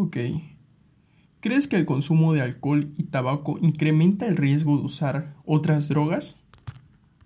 Ok. ¿Crees que el consumo de alcohol y tabaco incrementa el riesgo de usar otras drogas?